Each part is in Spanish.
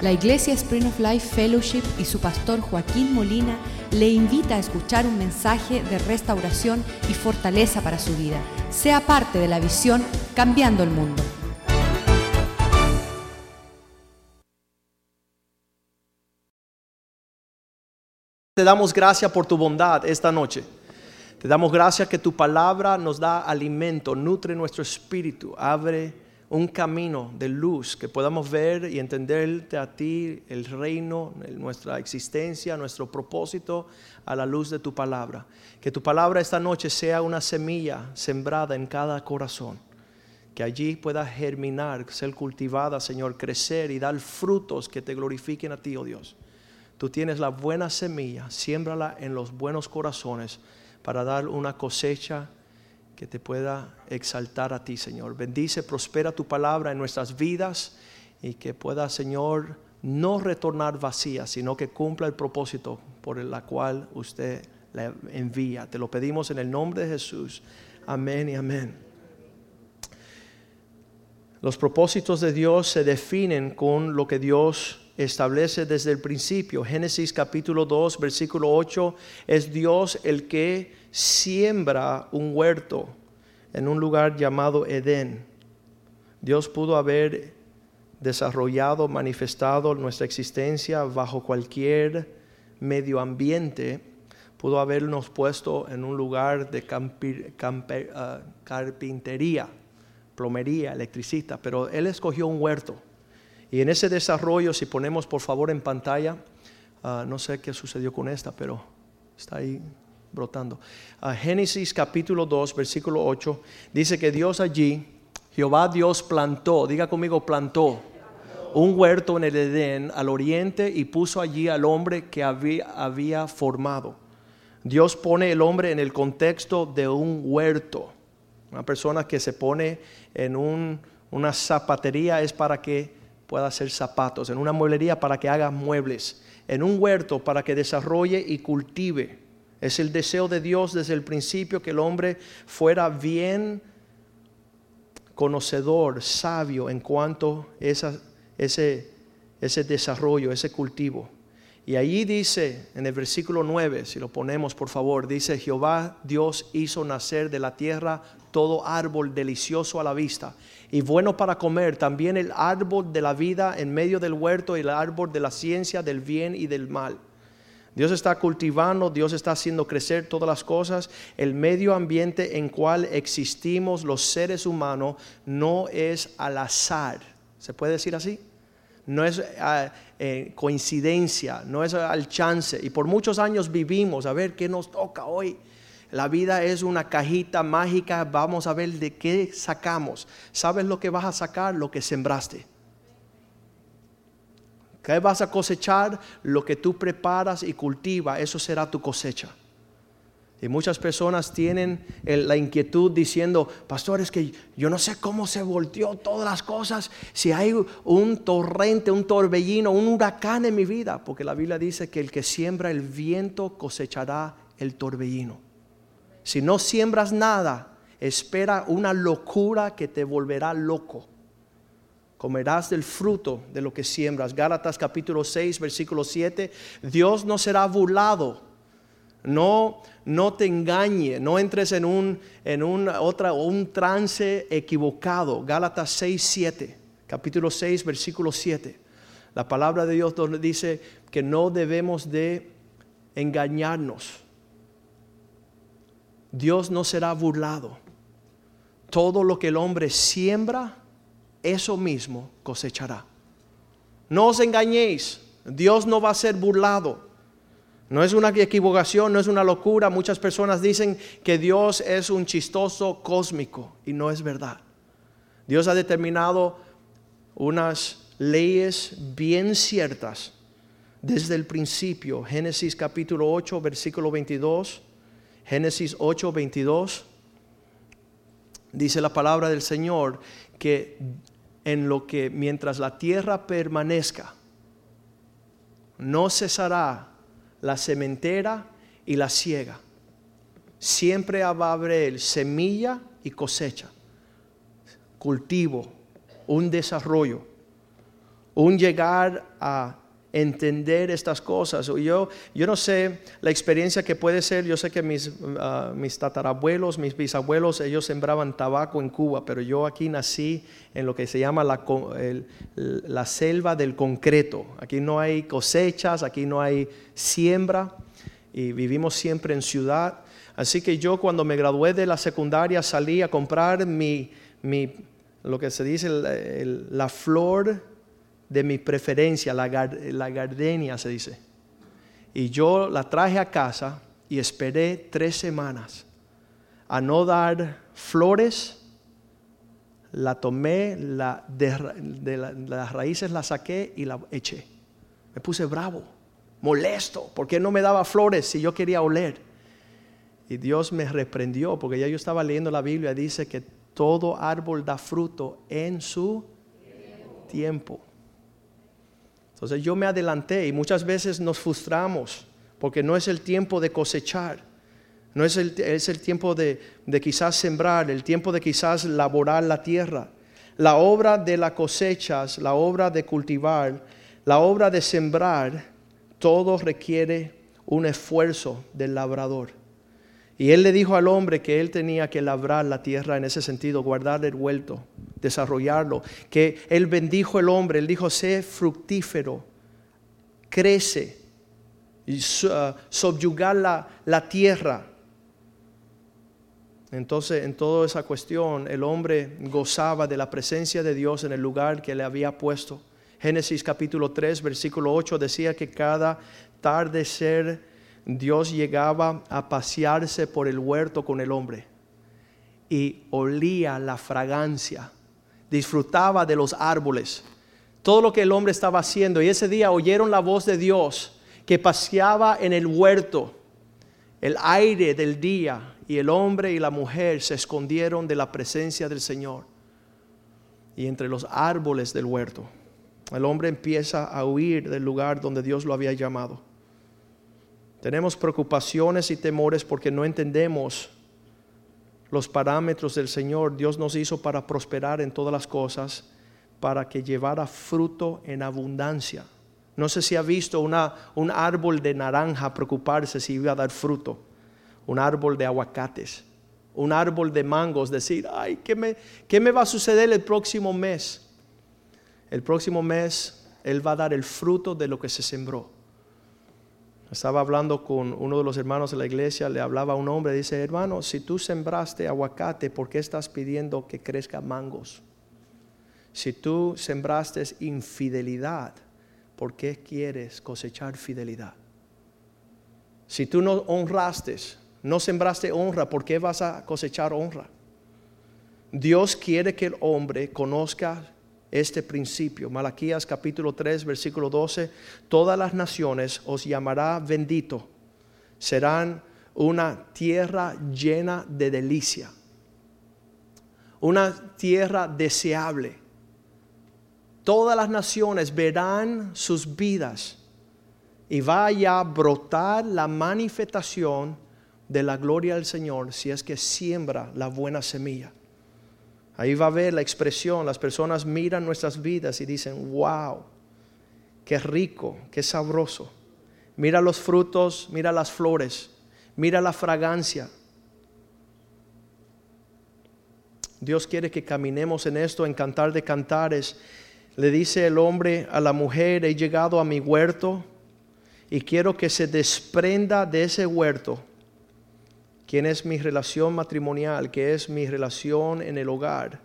La Iglesia Spring of Life Fellowship y su pastor Joaquín Molina le invita a escuchar un mensaje de restauración y fortaleza para su vida. Sea parte de la visión Cambiando el Mundo. Te damos gracias por tu bondad esta noche. Te damos gracias que tu palabra nos da alimento, nutre nuestro espíritu, abre un camino de luz que podamos ver y entenderte a ti, el reino, nuestra existencia, nuestro propósito a la luz de tu palabra. Que tu palabra esta noche sea una semilla sembrada en cada corazón. Que allí pueda germinar, ser cultivada, Señor, crecer y dar frutos que te glorifiquen a ti, oh Dios. Tú tienes la buena semilla, siémbrala en los buenos corazones para dar una cosecha que te pueda exaltar a ti, Señor. Bendice, prospera tu palabra en nuestras vidas y que pueda, Señor, no retornar vacía, sino que cumpla el propósito por el cual usted la envía. Te lo pedimos en el nombre de Jesús. Amén y amén. Los propósitos de Dios se definen con lo que Dios establece desde el principio. Génesis capítulo 2, versículo 8, es Dios el que siembra un huerto en un lugar llamado Edén. Dios pudo haber desarrollado, manifestado nuestra existencia bajo cualquier medio ambiente, pudo habernos puesto en un lugar de ah, carpintería, plomería, electricista, pero Él escogió un huerto y en ese desarrollo, si ponemos por favor en pantalla, ah, no sé qué sucedió con esta, pero está ahí brotando. Ah, Génesis capítulo 2, versículo 8, dice que Dios allí, Jehová Dios plantó, diga conmigo, plantó un huerto en el Edén al oriente y puso allí al hombre que había, había formado. Dios pone el hombre en el contexto de un huerto. Una persona que se pone en un, una zapatería es para que pueda hacer zapatos, en una mueblería para que haga muebles, en un huerto para que desarrolle y cultive. Es el deseo de Dios desde el principio que el hombre fuera bien conocedor, sabio en cuanto a ese, desarrollo, ese cultivo. Y allí dice en el versículo 9, si lo ponemos por favor, dice Jehová Dios hizo nacer de la tierra todo árbol delicioso a la vista y bueno para comer, también el árbol de la vida en medio del huerto y el árbol de la ciencia del bien y del mal. Dios está cultivando, Dios está haciendo crecer todas las cosas. El medio ambiente en cual existimos los seres humanos no es al azar. ¿Se puede decir así? No es ah, eh, coincidencia, no es al chance. Y por muchos años vivimos, a ver qué nos toca hoy. La vida es una cajita mágica, vamos a ver de qué sacamos. ¿Sabes lo que vas a sacar? Lo que sembraste. ¿Qué vas a cosechar? Lo que tú preparas y cultivas, eso será tu cosecha. Y muchas personas tienen la inquietud diciendo, pastor, es que yo no sé cómo se volteó todas las cosas, si hay un torrente, un torbellino, un huracán en mi vida, porque la Biblia dice que el que siembra el viento cosechará el torbellino. Si no siembras nada, espera una locura que te volverá loco. Comerás del fruto de lo que siembras. Gálatas capítulo 6, versículo 7. Dios no será burlado. No, no te engañe, no entres en un, en otra, un trance equivocado. Gálatas 6, 7, capítulo 6, versículo 7. La palabra de Dios dice que no debemos de engañarnos. Dios no será burlado. Todo lo que el hombre siembra, eso mismo cosechará. No os engañéis, Dios no va a ser burlado. No es una equivocación, no es una locura. Muchas personas dicen que Dios es un chistoso cósmico y no es verdad. Dios ha determinado unas leyes bien ciertas desde el principio. Génesis capítulo 8, versículo 22 Génesis 8, 22, dice la palabra del Señor que en lo que mientras la tierra permanezca, no cesará la sementera y la ciega. Siempre va a haber semilla y cosecha, cultivo, un desarrollo. un llegar a entender estas cosas. Yo, yo no sé la experiencia que puede ser, yo sé que mis, ah, mis tatarabuelos, mis bisabuelos, ellos sembraban tabaco en Cuba, pero yo aquí nací en lo que se llama la, la selva del concreto. Aquí no hay cosechas, aquí no hay siembra y vivimos siempre en ciudad. Así que yo cuando me gradué de la secundaria salí a comprar mi, mi lo que se dice la flor de mi preferencia, la, la gardenia se dice. Y yo la traje a casa y esperé tres semanas a no dar flores. La tomé, la, de, las raíces la saqué y la eché. Me puse bravo, molesto, porque no me daba flores si yo quería oler. Y Dios me reprendió porque ya yo estaba leyendo la Biblia, dice que todo árbol da fruto en su tiempo. Entonces yo me adelanté y muchas veces nos frustramos porque no es el tiempo de cosechar, no es el, es el tiempo de, de quizás sembrar, el tiempo de quizás laborar la tierra. La obra de las cosechas, la obra de cultivar, la obra de sembrar, todo requiere un esfuerzo del labrador. Y él le dijo al hombre que él tenía que labrar la tierra en ese sentido, guardar el huerto, desarrollarlo. Que él bendijo el hombre, él dijo, sé fructífero, crece, y uh, la, tierra. Entonces, en toda esa cuestión, el hombre gozaba de la presencia de Dios en el lugar que le había puesto. Génesis capítulo 3, versículo 8 decía que cada tarde ser Dios llegaba a pasearse por el huerto con el hombre y olía la fragancia, disfrutaba de los árboles, todo lo que el hombre estaba haciendo. Y ese día oyeron la voz de Dios que paseaba en el huerto, el aire del día, y el hombre y la mujer se escondieron de la presencia del Señor. Y entre los árboles del huerto, el hombre empieza a huir del lugar donde Dios lo había llamado. Tenemos preocupaciones y temores porque no entendemos los parámetros del Señor. Dios nos hizo para prosperar en todas las cosas, para que llevara fruto en abundancia. No sé si ha visto una, un árbol de naranja preocuparse si iba a dar fruto, un árbol de aguacates, un árbol de mangos, decir, ay, ¿qué me, qué me va a suceder el próximo mes? El próximo mes Él va a dar el fruto de lo que se sembró. Estaba hablando con uno de los hermanos de la iglesia, le hablaba a un hombre, dice, hermano, si tú sembraste aguacate, ¿por qué estás pidiendo que crezca mangos? Si tú sembraste infidelidad, ¿por qué quieres cosechar fidelidad? Si tú no honraste, no sembraste honra, ¿por qué vas a cosechar honra? Dios quiere que el hombre conozca este principio. Malaquías capítulo 3, versículo 12, todas las naciones os llamará bendito, serán una tierra llena de delicia, una tierra deseable. Todas las naciones verán sus vidas y vaya a brotar la manifestación de la gloria del Señor si es que siembra la buena semilla. Ahí va a ver la expresión, las personas miran nuestras vidas y dicen, wow, qué rico, qué sabroso. Mira los frutos, mira las flores, mira la fragancia. Dios quiere que caminemos en esto, en cantar de cantares. Le dice el hombre a la mujer, he llegado a mi huerto y quiero que se desprenda de ese huerto quién es mi relación matrimonial, qué es mi relación en el hogar,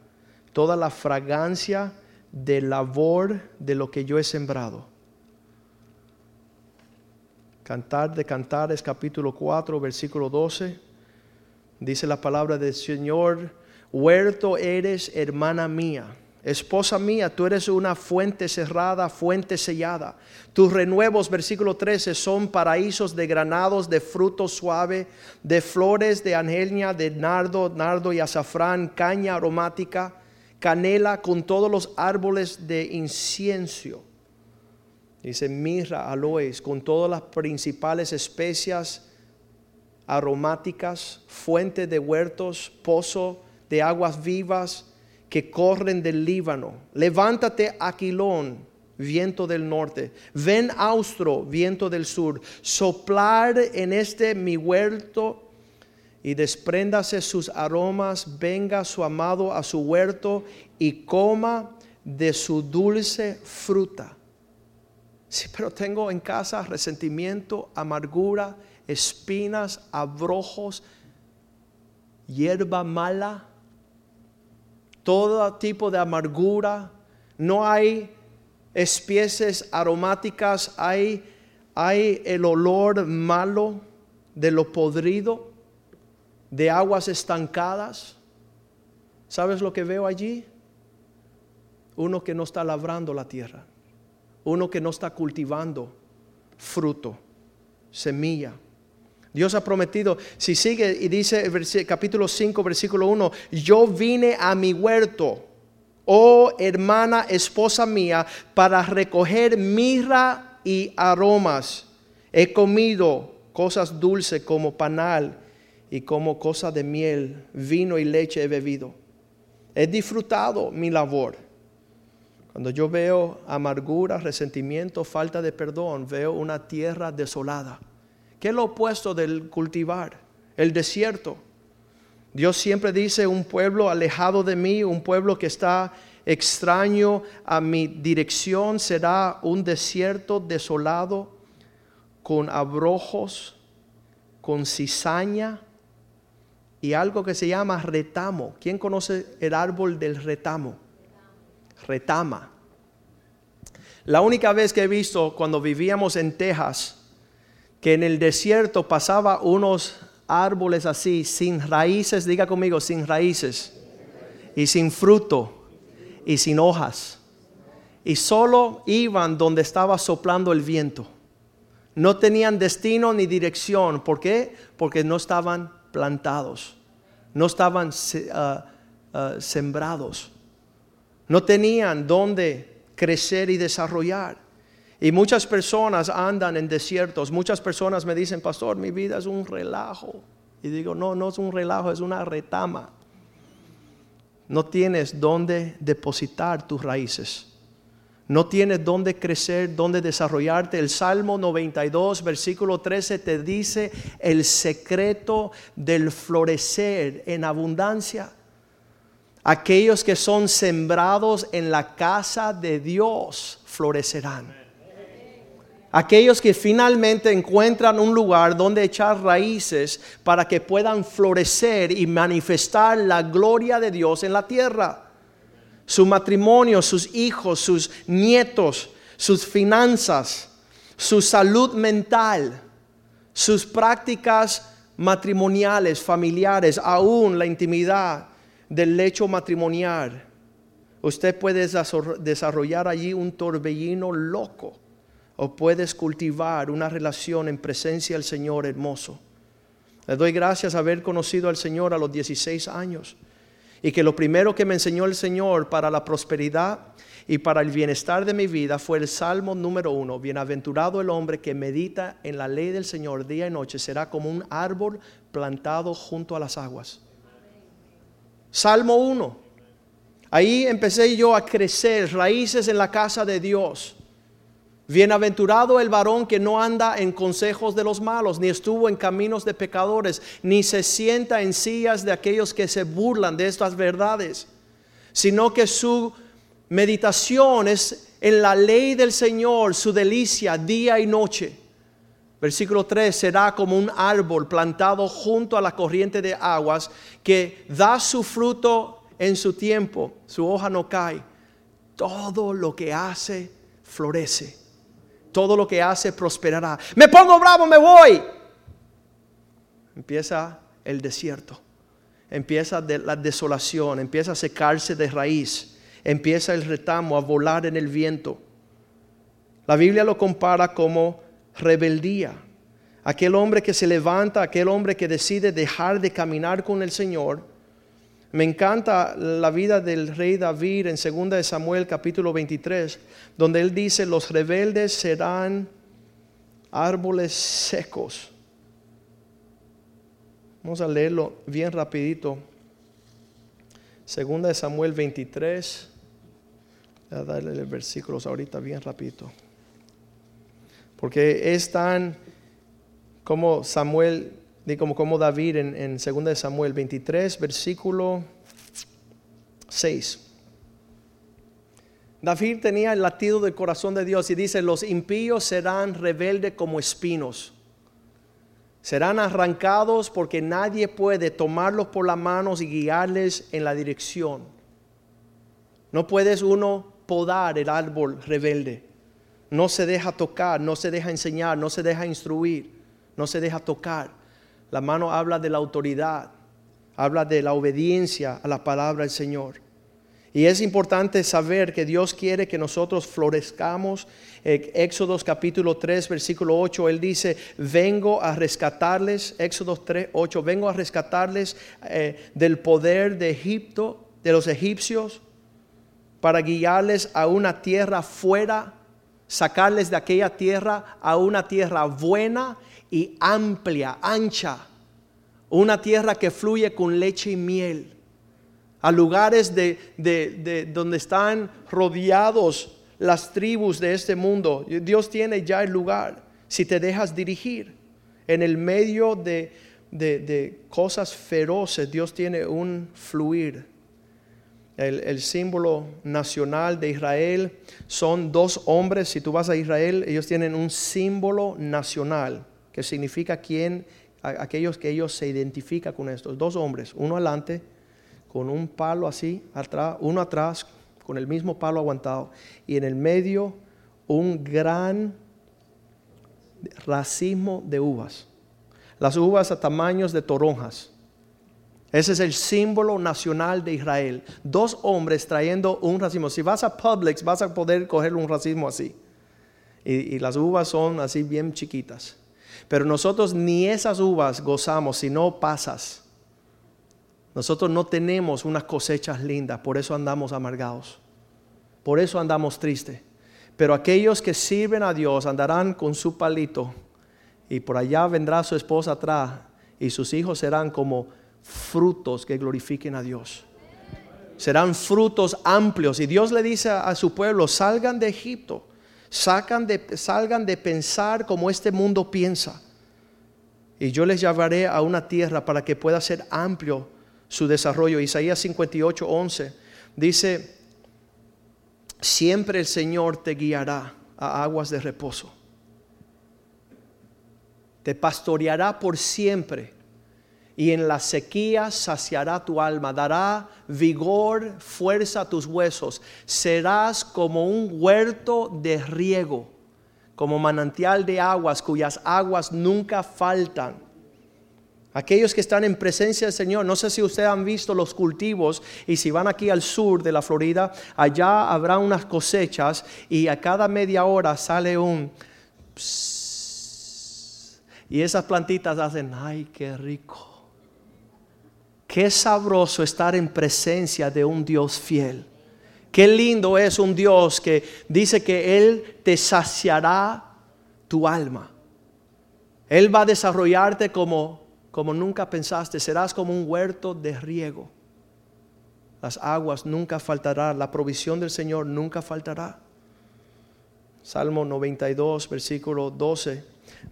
toda la fragancia de labor de lo que yo he sembrado. Cantar de Cantares capítulo 4 versículo 12 dice la palabra del Señor, huerto eres hermana mía Esposa mía, tú eres una fuente cerrada, fuente sellada. Tus renuevos, versículo 13, son paraísos de granados, de fruto suave, de flores de angelnia, de nardo, nardo y azafrán, caña aromática, canela con todos los árboles de incienso. Dice mirra, aloes, con todas las principales especias aromáticas, fuente de huertos, pozo de aguas vivas que corren del Líbano. Levántate, Aquilón, viento del norte. Ven austro, viento del sur. Soplar en este mi huerto y despréndase sus aromas. Venga su amado a su huerto y coma de su dulce fruta. Sí, pero tengo en casa resentimiento, amargura, espinas, abrojos, hierba mala, todo tipo de amargura. No hay especies aromáticas, hay, el olor malo de lo podrido, de aguas estancadas. ¿Sabes lo que veo allí? Uno que no está labrando la tierra, uno que no está cultivando fruto, semilla. Dios ha prometido, si sigue y dice capítulo 5, versículo 1, yo vine a mi huerto, oh hermana, esposa mía, para recoger mirra y aromas. He comido cosas dulces como panal y como cosa de miel, vino y leche he bebido. He disfrutado mi labor. Cuando yo veo amargura, resentimiento, falta de perdón, veo una tierra desolada. ¿Qué es lo opuesto del cultivar? El desierto. Dios siempre dice un pueblo alejado de mí, un pueblo que está extraño a mi dirección será un desierto desolado con abrojos, con cizaña y algo que se llama retamo. ¿Quién conoce el árbol del retamo? Retama. La única vez que he visto cuando vivíamos en Texas, que en el desierto pasaba unos árboles así, sin raíces, diga conmigo, sin raíces y sin fruto y sin hojas. Y solo iban donde estaba soplando el viento. No tenían destino ni dirección. ¿Por qué? Porque no estaban plantados. No estaban ah, ah, sembrados. No tenían dónde crecer y desarrollar. Y muchas personas andan en desiertos. Muchas personas me dicen, pastor, mi vida es un relajo. Y digo, no, no es un relajo, es una retama. No tienes dónde depositar tus raíces. No tienes dónde crecer, dónde desarrollarte. El Salmo 92, versículo 13 te dice el secreto del florecer en abundancia. Aquellos que son sembrados en la casa de Dios florecerán aquellos que finalmente encuentran un lugar donde echar raíces para que puedan florecer y manifestar la gloria de Dios en la tierra. Su matrimonio, sus hijos, sus nietos, sus finanzas, su salud mental, sus prácticas matrimoniales, familiares, aún la intimidad del lecho matrimonial. Usted puede desarrollar allí un torbellino loco o puedes cultivar una relación en presencia del Señor hermoso. Le doy gracias a haber conocido al Señor a los 16 años y que lo primero que me enseñó el Señor para la prosperidad y para el bienestar de mi vida fue el Salmo número uno. Bienaventurado el hombre que medita en la ley del Señor día y noche, será como un árbol plantado junto a las aguas. Salmo 1. Ahí empecé yo a crecer, raíces en la casa de Dios. Bienaventurado el varón que no anda en consejos de los malos, ni estuvo en caminos de pecadores, ni se sienta en sillas de aquellos que se burlan de estas verdades, sino que su meditación es en la ley del Señor, su delicia día y noche. Versículo 3, será como un árbol plantado junto a la corriente de aguas que da su fruto en su tiempo, su hoja no cae. Todo lo que hace florece todo lo que hace prosperará. Me pongo bravo, me voy. Empieza el desierto, empieza la desolación, empieza a secarse de raíz, empieza el retamo a volar en el viento. La Biblia lo compara como rebeldía. Aquel hombre que se levanta, aquel hombre que decide dejar de caminar con el Señor, me encanta la vida del rey David en 2 de Samuel capítulo 23, donde él dice, los rebeldes serán árboles secos. Vamos a leerlo bien rapidito. 2 de Samuel 23, Voy a darle los versículos ahorita bien rapidito. Porque es tan como Samuel, como, como David en, en 2 de Samuel 23, versículo 6. David tenía el latido del corazón de Dios y dice, los impíos serán rebeldes como espinos. Serán arrancados porque nadie puede tomarlos por las manos y guiarles en la dirección. No puedes uno podar el árbol rebelde. No se deja tocar, no se deja enseñar, no se deja instruir, no se deja tocar. La mano habla de la autoridad, habla de la obediencia a la palabra del Señor. Y es importante saber que Dios quiere que nosotros florezcamos. Éxodo capítulo 3, versículo 8, Él dice, vengo a rescatarles, Éxodo 3, 8, vengo a rescatarles eh, del poder de Egipto, de los egipcios, para guiarles a una tierra fuera, sacarles de aquella tierra a una tierra buena y amplia, ancha, una tierra que fluye con leche y miel a lugares de, donde están rodeados las tribus de este mundo. Dios tiene ya el lugar si te dejas dirigir. En el medio de, de cosas feroces, Dios tiene un fluir. El, el, símbolo nacional de Israel son dos hombres. Si tú vas a Israel, ellos tienen un símbolo nacional que significa quién, aquellos que ellos se identifican con estos. Dos hombres, uno adelante con un palo así, atrás, uno atrás, con el mismo palo aguantado, y en el medio un gran racimo de uvas. Las uvas a tamaños de toronjas. Ese es el símbolo nacional de Israel. Dos hombres trayendo un racimo. Si vas a Publix vas a poder coger un racimo así. Y, las uvas son así bien chiquitas. Pero nosotros ni esas uvas gozamos, sino pasas. Nosotros no tenemos unas cosechas lindas, por eso andamos amargados. Por eso andamos tristes. Pero aquellos que sirven a Dios andarán con su palito y por allá vendrá su esposa atrás y sus hijos serán como frutos que glorifiquen a Dios. Serán frutos amplios y Dios le dice a su pueblo, salgan de Egipto, de, salgan de pensar como este mundo piensa. Y yo les llevaré a una tierra para que pueda ser amplio su desarrollo. Isaías 58, 11 dice, siempre el Señor te guiará a aguas de reposo. Te pastoreará por siempre y en la sequía saciará tu alma, dará vigor, fuerza a tus huesos. Serás como un huerto de riego, como manantial de aguas cuyas aguas nunca faltan. Aquellos que están en presencia del Señor, no sé si ustedes han visto los cultivos y si van aquí al sur de la Florida, allá habrá unas cosechas y a cada media hora sale un... y esas plantitas hacen, ay, qué rico. Qué sabroso estar en presencia de un Dios fiel. Qué lindo es un Dios que dice que Él te saciará tu alma. Él va a desarrollarte como como nunca pensaste, serás como un huerto de riego. Las aguas nunca faltarán, la provisión del Señor nunca faltará. Salmo 92, versículo 12,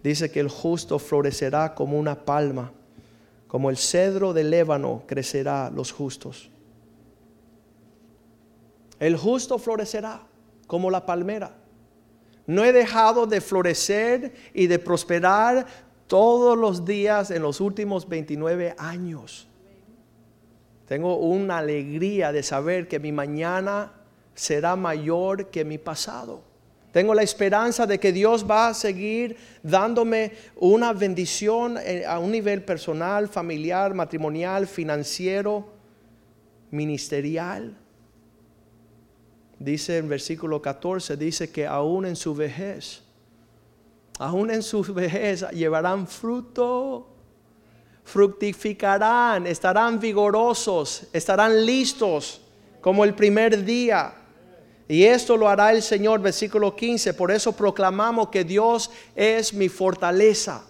dice que el justo florecerá como una palma, como el cedro del Lébano crecerá los justos. El justo florecerá como la palmera. No he dejado de florecer y de prosperar todos los días en los últimos 29 años. Tengo una alegría de saber que mi mañana será mayor que mi pasado. Tengo la esperanza de que Dios va a seguir dándome una bendición eh, a un nivel personal, familiar, matrimonial, financiero, ministerial. Dice en versículo 14, dice que aún en su vejez aún en su vejez llevarán fruto, fructificarán, estarán vigorosos, estarán listos como el primer día. Y esto lo hará el Señor, versículo 15. Por eso proclamamos que Dios es mi fortaleza.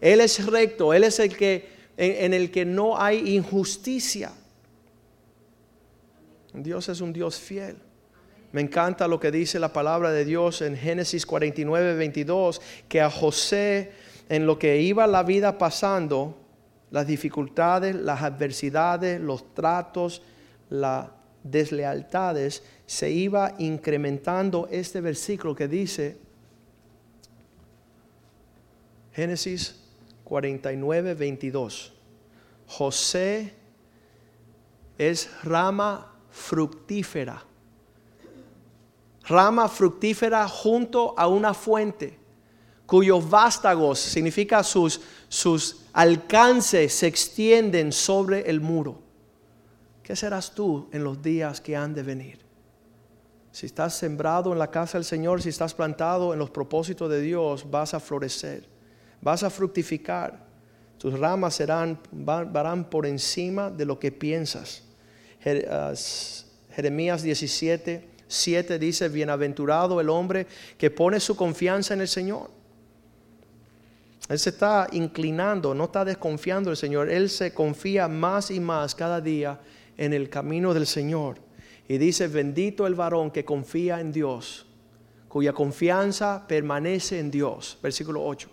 Él es recto, Él es el que en, el que no hay injusticia. Dios es un Dios fiel. Me encanta lo que dice la palabra de Dios en Génesis 49, 22, que a José en lo que iba la vida pasando, las dificultades, las adversidades, los tratos, las deslealtades, se iba incrementando este versículo que dice, Génesis 49, 22, José es rama fructífera, rama fructífera junto a una fuente cuyos vástagos, significa sus, sus alcances, se extienden sobre el muro. ¿Qué serás tú en los días que han de venir? Si estás sembrado en la casa del Señor, si estás plantado en los propósitos de Dios, vas a florecer, vas a fructificar. Tus ramas serán, van por encima de lo que piensas. Jeremías 17, 7 dice, bienaventurado el hombre que pone su confianza en el Señor él se está inclinando, no está desconfiando del Señor. Él se confía más y más cada día en el camino del Señor. Y dice, bendito el varón que confía en Dios, cuya confianza permanece en Dios. Versículo 8.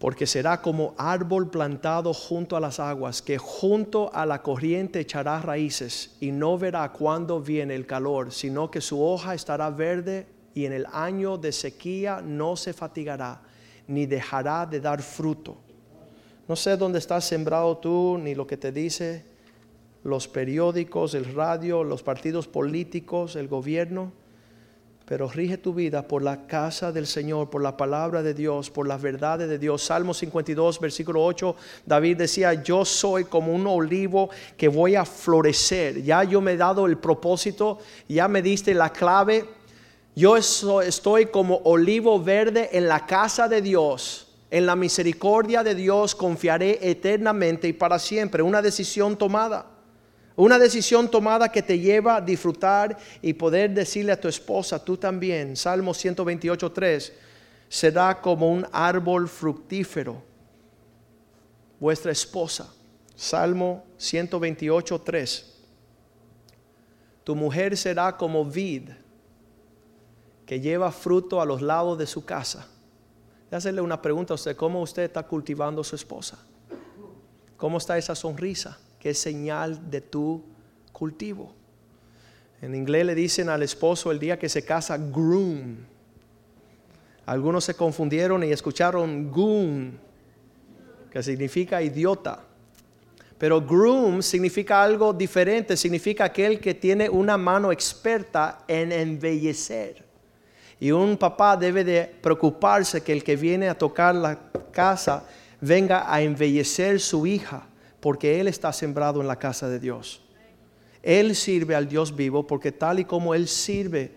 Porque será como árbol plantado junto a las aguas, que junto a la corriente echará raíces y no verá cuándo viene el calor, sino que su hoja estará verde y en el año de sequía no se fatigará, ni dejará de dar fruto. No sé dónde estás sembrado tú, ni lo que te dice los periódicos, el radio, los partidos políticos, el gobierno, pero rige tu vida por la casa del Señor, por la palabra de Dios, por las verdades de Dios. Salmo 52, versículo 8, David decía, yo soy como un olivo que voy a florecer. Ya yo me he dado el propósito, ya me diste la clave yo estoy como olivo verde en la casa de Dios. En la misericordia de Dios confiaré eternamente y para siempre. Una decisión tomada. Una decisión tomada que te lleva a disfrutar y poder decirle a tu esposa, tú también, Salmo 128, 3, será como un árbol fructífero. Vuestra esposa, Salmo 128, 3. Tu mujer será como vid que lleva fruto a los lados de su casa. Voy hacerle una pregunta a usted, ¿cómo usted está cultivando a su esposa? ¿Cómo está esa sonrisa? ¿Qué es señal de tu cultivo? En inglés le dicen al esposo el día que se casa groom. Algunos se confundieron y escucharon goon, que significa idiota. Pero groom significa algo diferente, significa aquel que tiene una mano experta en embellecer. Y un papá debe de preocuparse que el que viene a tocar la casa venga a embellecer su hija, porque él está sembrado en la casa de Dios. Él sirve al Dios vivo porque tal y como él sirve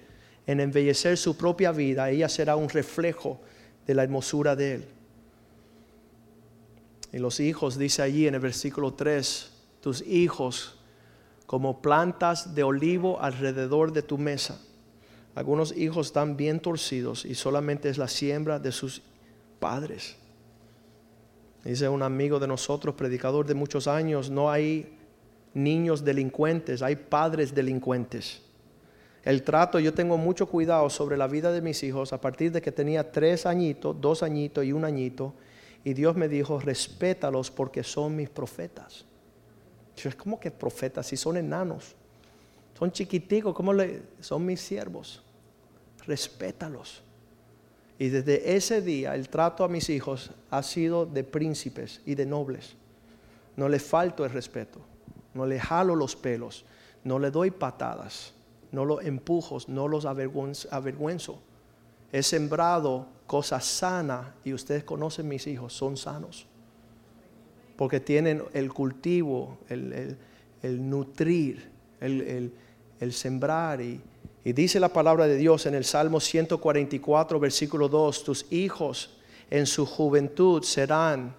en embellecer su propia vida, ella será un reflejo de la hermosura de él. Y los hijos, dice allí en el versículo 3, tus hijos como plantas de olivo alrededor de tu mesa. Algunos hijos están bien torcidos y solamente es la siembra de sus padres. Dice un amigo de nosotros, predicador de muchos años, no hay niños delincuentes, hay padres delincuentes. El trato, yo tengo mucho cuidado sobre la vida de mis hijos a partir de que tenía tres añitos, dos añitos y un añito. Y Dios me dijo, respétalos porque son mis profetas. ¿Cómo que profetas si son enanos? Son chiquiticos, ¿cómo le? Son mis siervos respétalos. Y desde ese día el trato a mis hijos ha sido de príncipes y de nobles. No les falto el respeto, no les jalo los pelos, no le doy patadas, no los empujo, no los avergüenzo. He sembrado cosas sanas y ustedes conocen mis hijos, son sanos. Porque tienen el cultivo, el, nutrir, el, el sembrar y, y dice la palabra de Dios en el Salmo 144, versículo 2, tus hijos en su juventud serán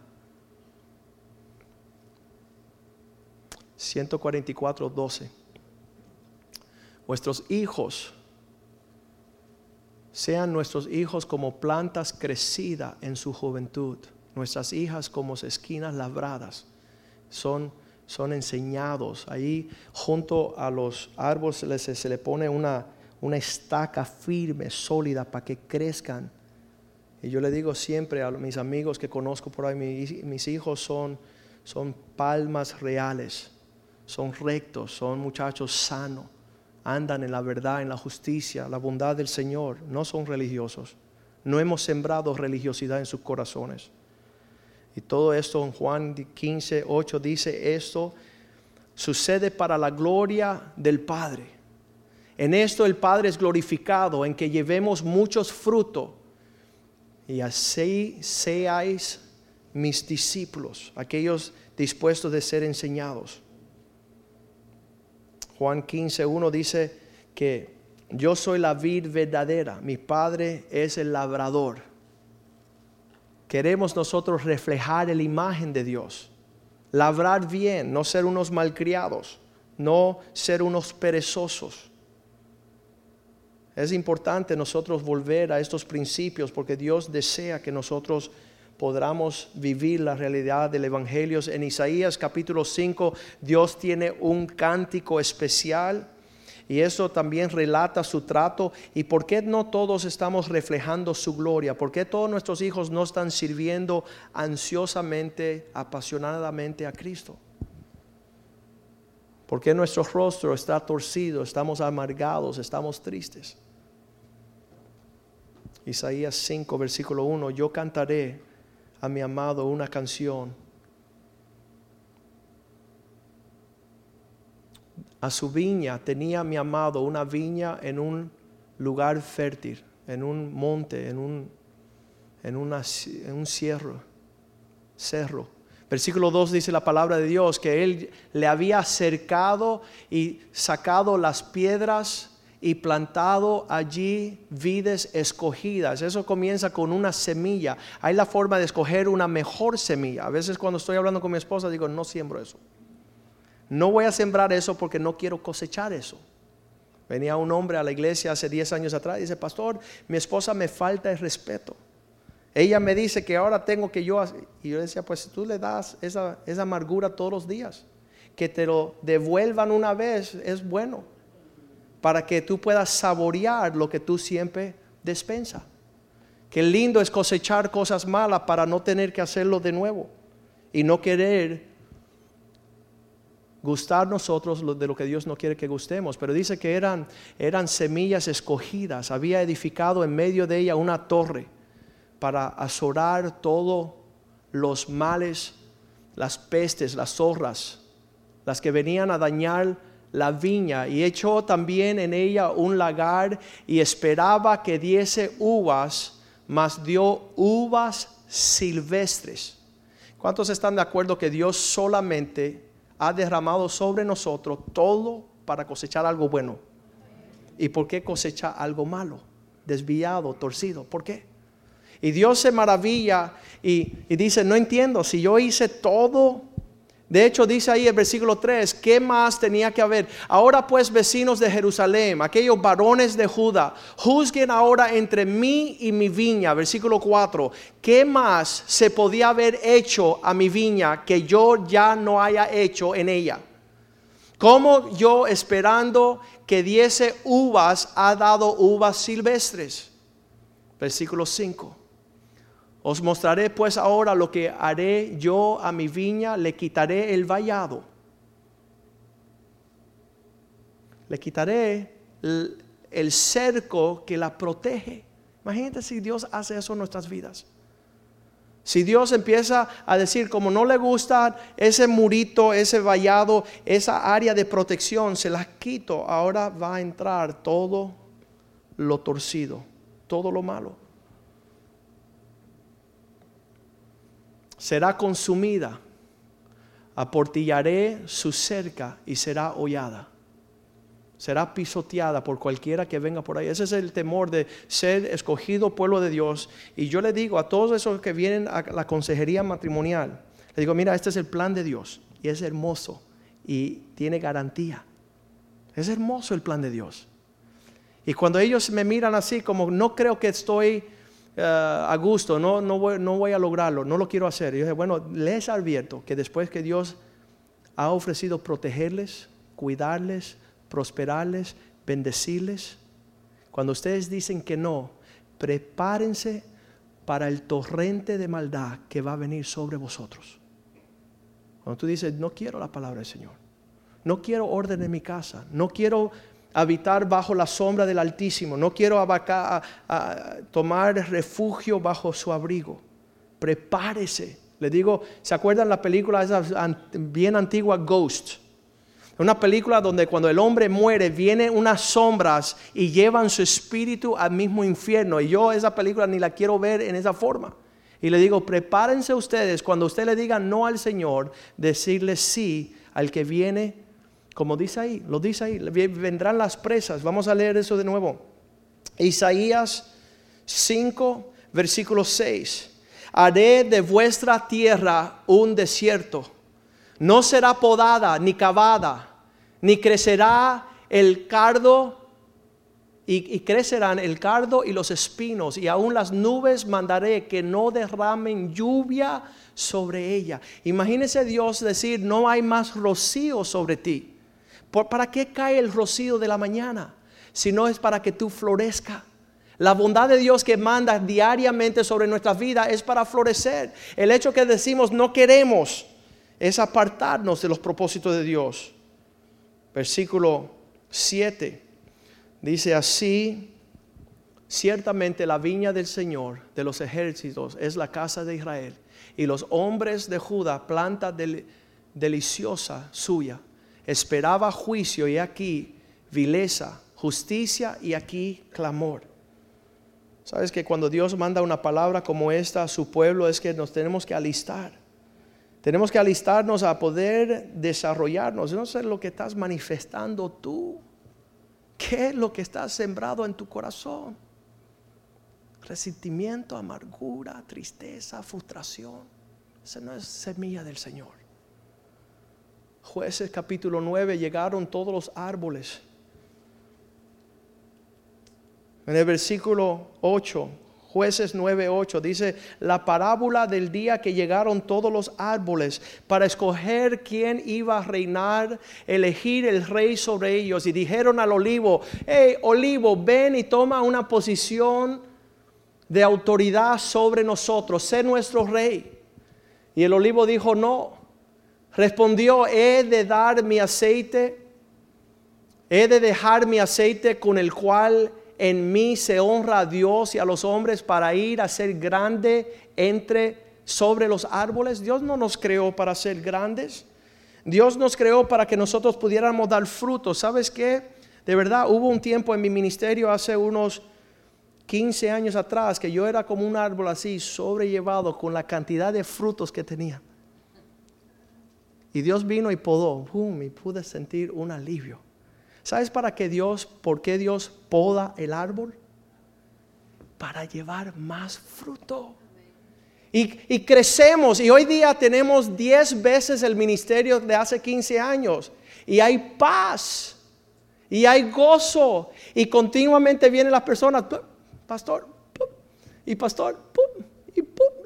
144, 12. Vuestros hijos sean nuestros hijos como plantas crecidas en su juventud, nuestras hijas como esquinas labradas. Son son enseñados. Ahí junto a los árboles se, le pone una, una estaca firme, sólida, para que crezcan. Y yo le digo siempre a mis amigos que conozco por ahí, mis, hijos son, son palmas reales, son rectos, son muchachos sanos, andan en la verdad, en la justicia, la bondad del Señor, no son religiosos. No hemos sembrado religiosidad en sus corazones. Y todo esto en Juan 15, 8 dice esto sucede para la gloria del Padre. En esto el Padre es glorificado, en que llevemos muchos frutos y así seáis mis discípulos, aquellos dispuestos de ser enseñados. Juan 15, 1 dice que yo soy la vid verdadera, mi Padre es el labrador. Queremos nosotros reflejar la imagen de Dios, labrar bien, no ser unos malcriados, no ser unos perezosos. Es importante nosotros volver a estos principios porque Dios desea que nosotros podamos vivir la realidad del Evangelio. En Isaías capítulo 5 Dios tiene un cántico especial y eso también relata su trato. ¿Y por qué no todos estamos reflejando su gloria? ¿Por qué todos nuestros hijos no están sirviendo ansiosamente, apasionadamente a Cristo? ¿Por qué nuestro rostro está torcido? Estamos amargados, estamos tristes. Isaías 5, versículo 1, yo cantaré a mi amado una canción. A su viña tenía mi amado una viña en un lugar fértil, en un monte, en un, en una- en un cierro, cerro. Versículo 2 dice la palabra de Dios que él le había cercado y sacado las piedras y plantado allí vides escogidas. Eso comienza con una semilla. Hay la forma de escoger una mejor semilla. A veces cuando estoy hablando con mi esposa digo, no siembro eso. No voy a sembrar eso porque no quiero cosechar eso. Venía un hombre a la iglesia hace 10 años atrás y dice, pastor, mi esposa me falta el respeto. Ella me dice que ahora tengo que yo... hacer-". Y yo decía, pues si tú le das esa, esa amargura todos los días, que te lo devuelvan una vez es bueno, para que tú puedas saborear lo que tú siempre despensa. Qué lindo es cosechar cosas malas para no tener que hacerlo de nuevo y no querer gustar nosotros de lo que Dios no quiere que gustemos. Pero dice que eran, eran semillas escogidas. Había edificado en medio de ella una torre para azorar todos los males, las pestes, las zorras, las que venían a dañar la viña. Y echó también en ella un lagar y esperaba que diese uvas, mas dio uvas silvestres. ¿Cuántos están de acuerdo que Dios solamente ha derramado sobre nosotros todo para cosechar algo bueno? ¿Y por qué cosecha algo malo, desviado, torcido? ¿Por qué? Y Dios se maravilla y, y dice, no entiendo, si yo hice todo, de hecho dice ahí el versículo 3, ¿qué más tenía que haber? Ahora pues vecinos de Jerusalén, aquellos varones de Judá, juzguen ahora entre mí y mi viña, versículo 4, ¿qué más se podía haber hecho a mi viña que yo ya no haya hecho en ella? ¿Cómo yo esperando que diese uvas ha dado uvas silvestres? Versículo 5. Os mostraré pues ahora lo que haré yo a mi viña, le quitaré el vallado. Le quitaré el, cerco que la protege. Imagínate si Dios hace eso en nuestras vidas. Si Dios empieza a decir, como no le gusta ese murito, ese vallado, esa área de protección, se las quito, ahora va a entrar todo lo torcido, todo lo malo. Será consumida, aportillaré su cerca y será hollada. Será pisoteada por cualquiera que venga por ahí. Ese es el temor de ser escogido pueblo de Dios. Y yo le digo a todos esos que vienen a la consejería matrimonial, le digo, mira, este es el plan de Dios y es hermoso y tiene garantía. Es hermoso el plan de Dios. Y cuando ellos me miran así, como no creo que estoy eh, a gusto, no, no, voy, no voy a lograrlo, no lo quiero hacer. Yo dije, bueno, les advierto que después que Dios ha ofrecido protegerles, cuidarles, prosperarles, bendecirles. Cuando ustedes dicen que no, prepárense para el torrente de maldad que va a venir sobre vosotros. Cuando tú dices, no quiero la palabra del Señor, no quiero orden en mi casa, no quiero habitar bajo la sombra del Altísimo, no quiero tomar refugio bajo su abrigo, prepárese. Le digo, ¿se acuerdan la película esa bien antigua Ghost? Una película donde cuando el hombre muere vienen unas sombras y llevan su espíritu al mismo infierno. Y yo esa película ni la quiero ver en esa forma. Y le digo, prepárense ustedes cuando usted le diga no al Señor, decirle sí al que viene, como dice ahí, lo dice ahí, vendrán las presas. Vamos a leer eso de nuevo. Isaías 5, versículo 6 haré de vuestra tierra un desierto. No será podada ni cavada, ni crecerá el cardo y, crecerán el cardo y los espinos, y aún las nubes mandaré que no derramen lluvia sobre ella. Imagínese Dios decir, no hay más rocío sobre ti. ¿Para qué cae el rocío de la mañana? Si no es para que tú florezca. La bondad de Dios que manda diariamente sobre nuestra vida es para florecer. El hecho que decimos no queremos es apartarnos de los propósitos de Dios. Versículo 7 dice así, ciertamente la viña del Señor de los ejércitos es la casa de Israel y los hombres de Judá planta deliciosa suya. Esperaba juicio y aquí vileza, justicia y aquí clamor. Sabes que cuando Dios manda una palabra como esta a su pueblo es que nos tenemos que alistar. Tenemos que alistarnos a poder desarrollarnos. No sé lo que estás manifestando tú. ¿Qué es lo que está sembrado en tu corazón? Resentimiento, amargura, tristeza, frustración. Esa no es semilla del Señor. Jueces capítulo 9 llegaron todos los árboles en el versículo 8, jueces 9:8, dice, la parábola del día que llegaron todos los árboles para escoger quién iba a reinar, elegir el rey sobre ellos. Y dijeron al olivo, hey, olivo, ven y toma una posición de autoridad sobre nosotros, sé nuestro rey. Y el olivo dijo, no. Respondió, he de dar mi aceite, he de dejar mi aceite con el cual en mí se honra a Dios y a los hombres para ir a ser grande entre sobre los árboles. Dios no nos creó para ser grandes. Dios nos creó para que nosotros pudiéramos dar frutos. ¿Sabes qué? De verdad, hubo un tiempo en mi ministerio hace unos 15 años atrás que yo era como un árbol así, sobrellevado con la cantidad de frutos que tenía. Y Dios vino y podó, boom, y pude sentir un alivio. ¿Sabes para qué Dios, por qué Dios poda el árbol? Para llevar más fruto. Y, crecemos y hoy día tenemos 10 veces el ministerio de hace 15 años. Y hay paz. Y hay gozo. Y continuamente vienen las personas, pastor, y pastor, y,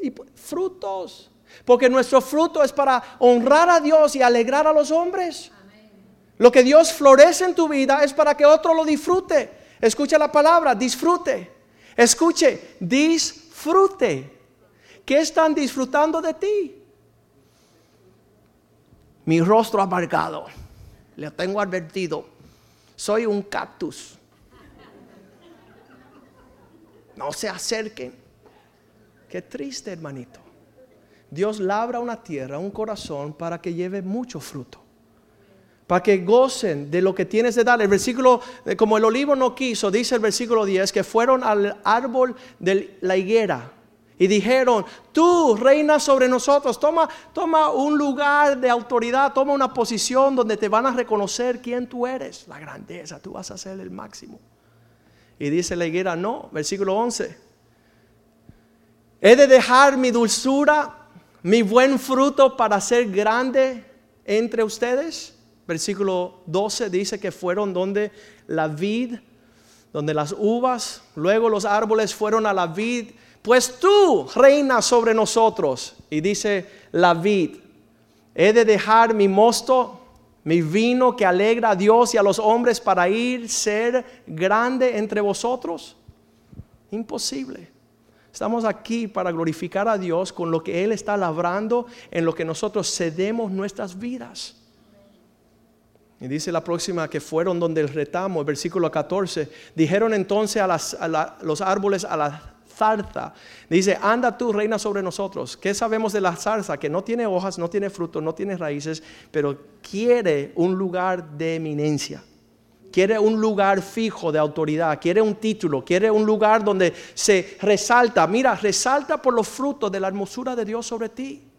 y frutos. Porque nuestro fruto es para honrar a Dios y alegrar a los hombres. Lo que Dios florece en tu vida es para que otro lo disfrute. Escucha la palabra, disfrute. Escuche, disfrute. ¿Qué están disfrutando de ti? Mi rostro amargado. Le tengo advertido. Soy un cactus. No se acerquen. Qué triste, hermanito. Dios labra una tierra, un corazón para que lleve mucho fruto para que gocen de lo que tienes de dar. El versículo, eh, como el olivo no quiso, dice el versículo 10, que fueron al árbol de la higuera y dijeron, tú reinas sobre nosotros, toma, toma un lugar de autoridad, toma una posición donde te van a reconocer quién tú eres, la grandeza, tú vas a ser el máximo. Y dice la higuera, no, versículo 11, he de dejar mi dulzura, mi buen fruto para ser grande entre ustedes versículo 12 dice que fueron donde la vid, donde las uvas, luego los árboles fueron a la vid, pues tú reinas sobre nosotros. Y dice la vid. He de dejar mi mosto, mi vino que alegra a Dios y a los hombres para ir ser grande entre vosotros. Imposible. Estamos aquí para glorificar a Dios con lo que Él está labrando en lo que nosotros cedemos nuestras vidas. Y dice la próxima que fueron donde el retamo, el versículo 14, dijeron entonces a, los árboles a la zarza, dice, anda tú, reina sobre nosotros. ¿Qué sabemos de la zarza? Que no tiene hojas, no tiene frutos, no tiene raíces, pero quiere un lugar de eminencia. Quiere un lugar fijo de autoridad, quiere un título, quiere un lugar donde se resalta, mira, resalta por los frutos de la hermosura de Dios sobre ti.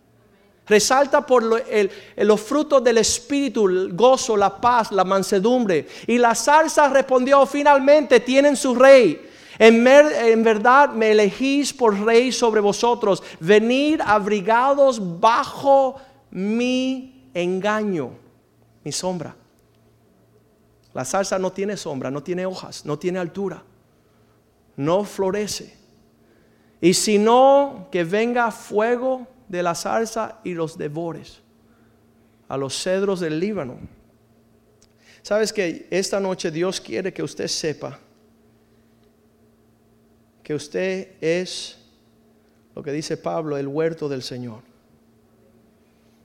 Resalta por los frutos del Espíritu, el gozo, la paz, la mansedumbre. Y la zarza respondió, finalmente tienen su rey. En, en, verdad me elegís por rey sobre vosotros. Venir abrigados bajo mi engaño, mi sombra. La zarza no tiene sombra, no tiene hojas, no tiene altura, no florece. Y si no, que venga fuego de la zarza y los devores a los cedros del Líbano. Sabes que esta noche Dios quiere que usted sepa que usted es lo que dice Pablo, el huerto del Señor.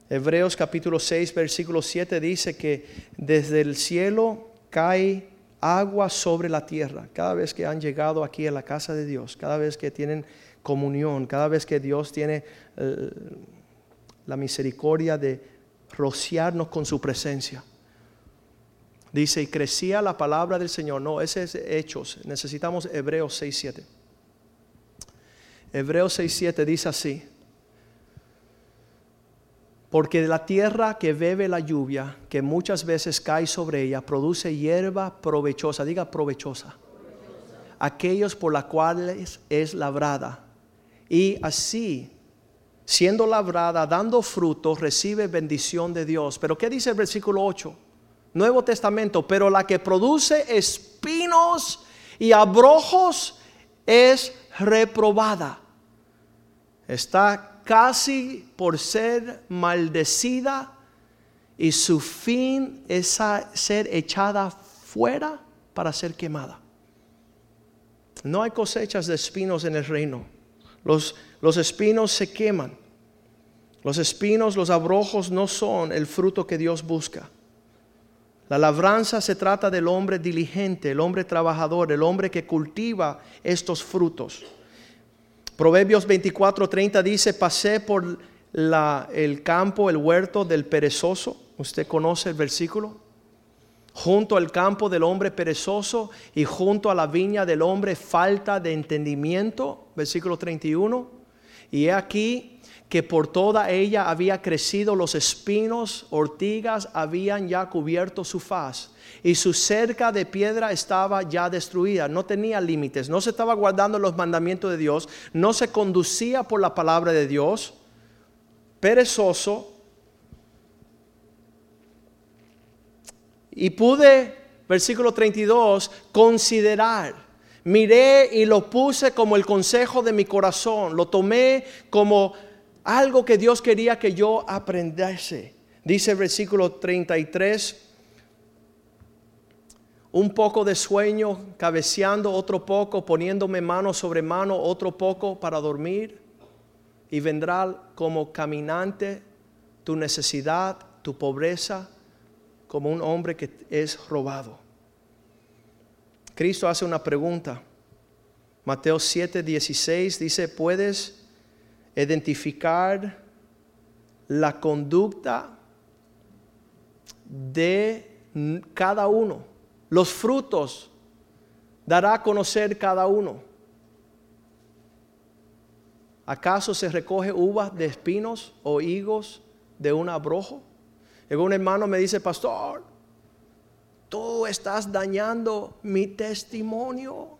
Hebreos capítulo 6, versículo 7 dice que desde el cielo cae agua sobre la tierra. Cada vez que han llegado aquí a la casa de Dios, cada vez que tienen comunión, cada vez que Dios tiene eh, la misericordia de rociarnos con su presencia. Dice, y crecía la palabra del Señor. No, ese es Hechos. Necesitamos Hebreos 6.7. Hebreos 6.7 dice así. Porque la tierra que bebe la lluvia, que muchas veces cae sobre ella, produce hierba provechosa. Diga provechosa. Aquellos por las cuales es labrada y así, siendo labrada, dando fruto, recibe bendición de Dios. Pero ¿qué dice el versículo 8? Nuevo Testamento, pero la que produce espinos y abrojos es reprobada. Está casi por ser maldecida y su fin es ser echada fuera para ser quemada. No hay cosechas de espinos en el reino. Los, espinos se queman. Los espinos, los abrojos no son el fruto que Dios busca. La labranza se trata del hombre diligente, el hombre trabajador, el hombre que cultiva estos frutos. Proverbios 24:30 dice, pasé por el campo, el huerto del perezoso. ¿Usted conoce el versículo? junto al campo del hombre perezoso y junto a la viña del hombre falta de entendimiento, versículo 31. Y he aquí que por toda ella había crecido los espinos, ortigas habían ya cubierto su faz y su cerca de piedra estaba ya destruida, no tenía límites, no se estaba guardando los mandamientos de Dios, no se conducía por la palabra de Dios, perezoso, Y pude, versículo 32, considerar. Miré y lo puse como el consejo de mi corazón. Lo tomé como algo que Dios quería que yo aprendiese. Dice el versículo 33, un poco de sueño, cabeceando otro poco, poniéndome mano sobre mano, otro poco para dormir. Y vendrá como caminante tu necesidad, tu pobreza, como un hombre que es robado. Cristo hace una pregunta. Mateo 7, 16 dice, ¿puedes identificar la conducta de cada uno? Los frutos dará a conocer cada uno. ¿Acaso se recoge uvas de espinos o higos de un abrojo? Llegó un hermano me dice, pastor, tú estás dañando mi testimonio.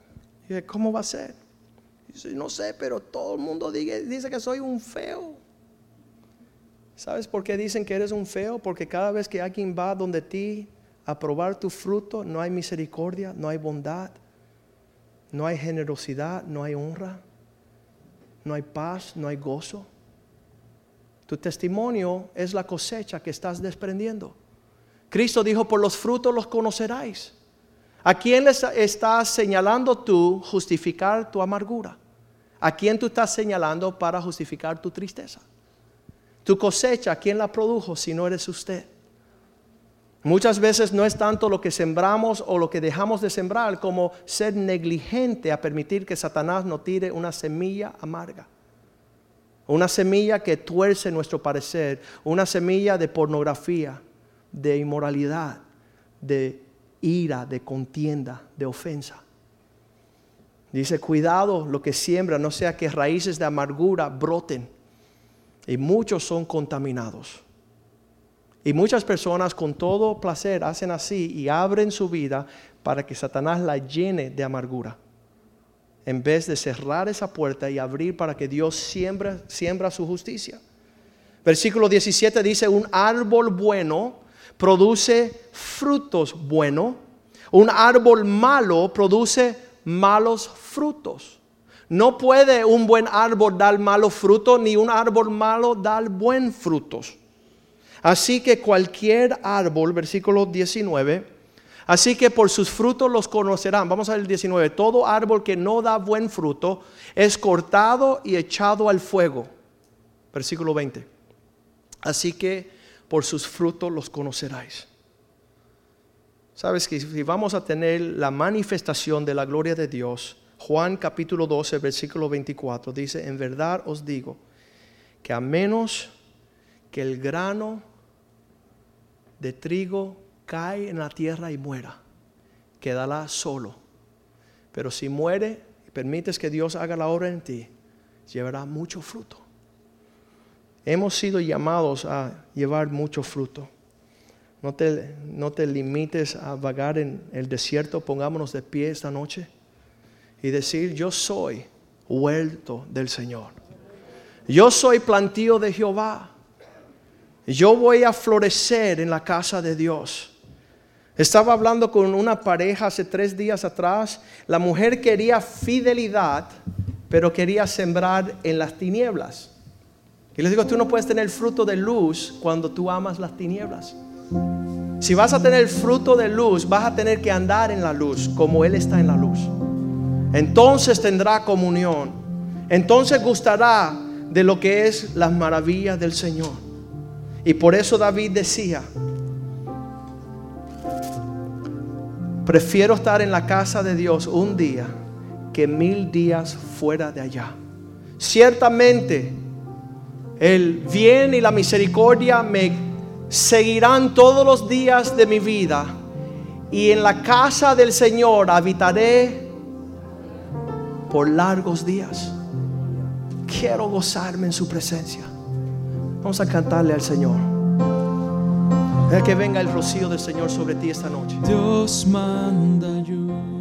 Y ¿cómo va a ser? No sé, pero todo el mundo dice que soy un feo. ¿Sabes por qué dicen que eres un feo? Porque cada vez que alguien va donde ti a probar tu fruto, no hay misericordia, no hay bondad, no hay generosidad, no hay honra, no hay paz, no hay gozo. Tu testimonio es la cosecha que estás desprendiendo. Cristo dijo, por los frutos los conoceráis. ¿A quién le estás señalando tú justificar tu amargura? ¿A quién tú estás señalando para justificar tu tristeza? Tu cosecha, ¿quién la produjo si no eres usted? Muchas veces no es tanto lo que sembramos o lo que dejamos de sembrar como ser negligente a permitir que Satanás nos tire una semilla amarga. Una semilla que tuerce nuestro parecer, una semilla de pornografía, de inmoralidad, de ira, de contienda, de ofensa. Dice, cuidado lo que siembra, no sea que raíces de amargura broten. Y muchos son contaminados. Y muchas personas con todo placer hacen así y abren su vida para que Satanás la llene de amargura en vez de cerrar esa puerta y abrir para que Dios siembra, siembra su justicia. Versículo 17 dice, un árbol bueno produce frutos buenos, un árbol malo produce malos frutos. No puede un buen árbol dar malos frutos, ni un árbol malo dar buen frutos. Así que cualquier árbol, versículo 19, Así que por sus frutos los conocerán. Vamos al 19. Todo árbol que no da buen fruto es cortado y echado al fuego. Versículo 20. Así que por sus frutos los conoceráis. Sabes que si vamos a tener la manifestación de la gloria de Dios, Juan capítulo 12, versículo 24 dice, en verdad os digo que a menos que el grano de trigo cae en la tierra y muera, quedará solo. Pero si muere y permites que Dios haga la obra en ti, llevará mucho fruto. Hemos sido llamados a llevar mucho fruto. No te, no te limites a vagar en el desierto, pongámonos de pie esta noche y decir, yo soy huerto del Señor. Yo soy plantío de Jehová. Yo voy a florecer en la casa de Dios. Estaba hablando con una pareja hace tres días atrás. La mujer quería fidelidad, pero quería sembrar en las tinieblas. Y les digo, tú no puedes tener fruto de luz cuando tú amas las tinieblas. Si vas a tener fruto de luz, vas a tener que andar en la luz como Él está en la luz. Entonces tendrá comunión. Entonces gustará de lo que es las maravillas del Señor. Y por eso David decía, Prefiero estar en la casa de Dios un día que mil días fuera de allá. Ciertamente, el bien y la misericordia me seguirán todos los días de mi vida y en la casa del Señor habitaré por largos días. Quiero gozarme en su presencia. Vamos a cantarle al Señor. Que venga el rocío del Señor sobre ti esta noche. Dios manda lluvia.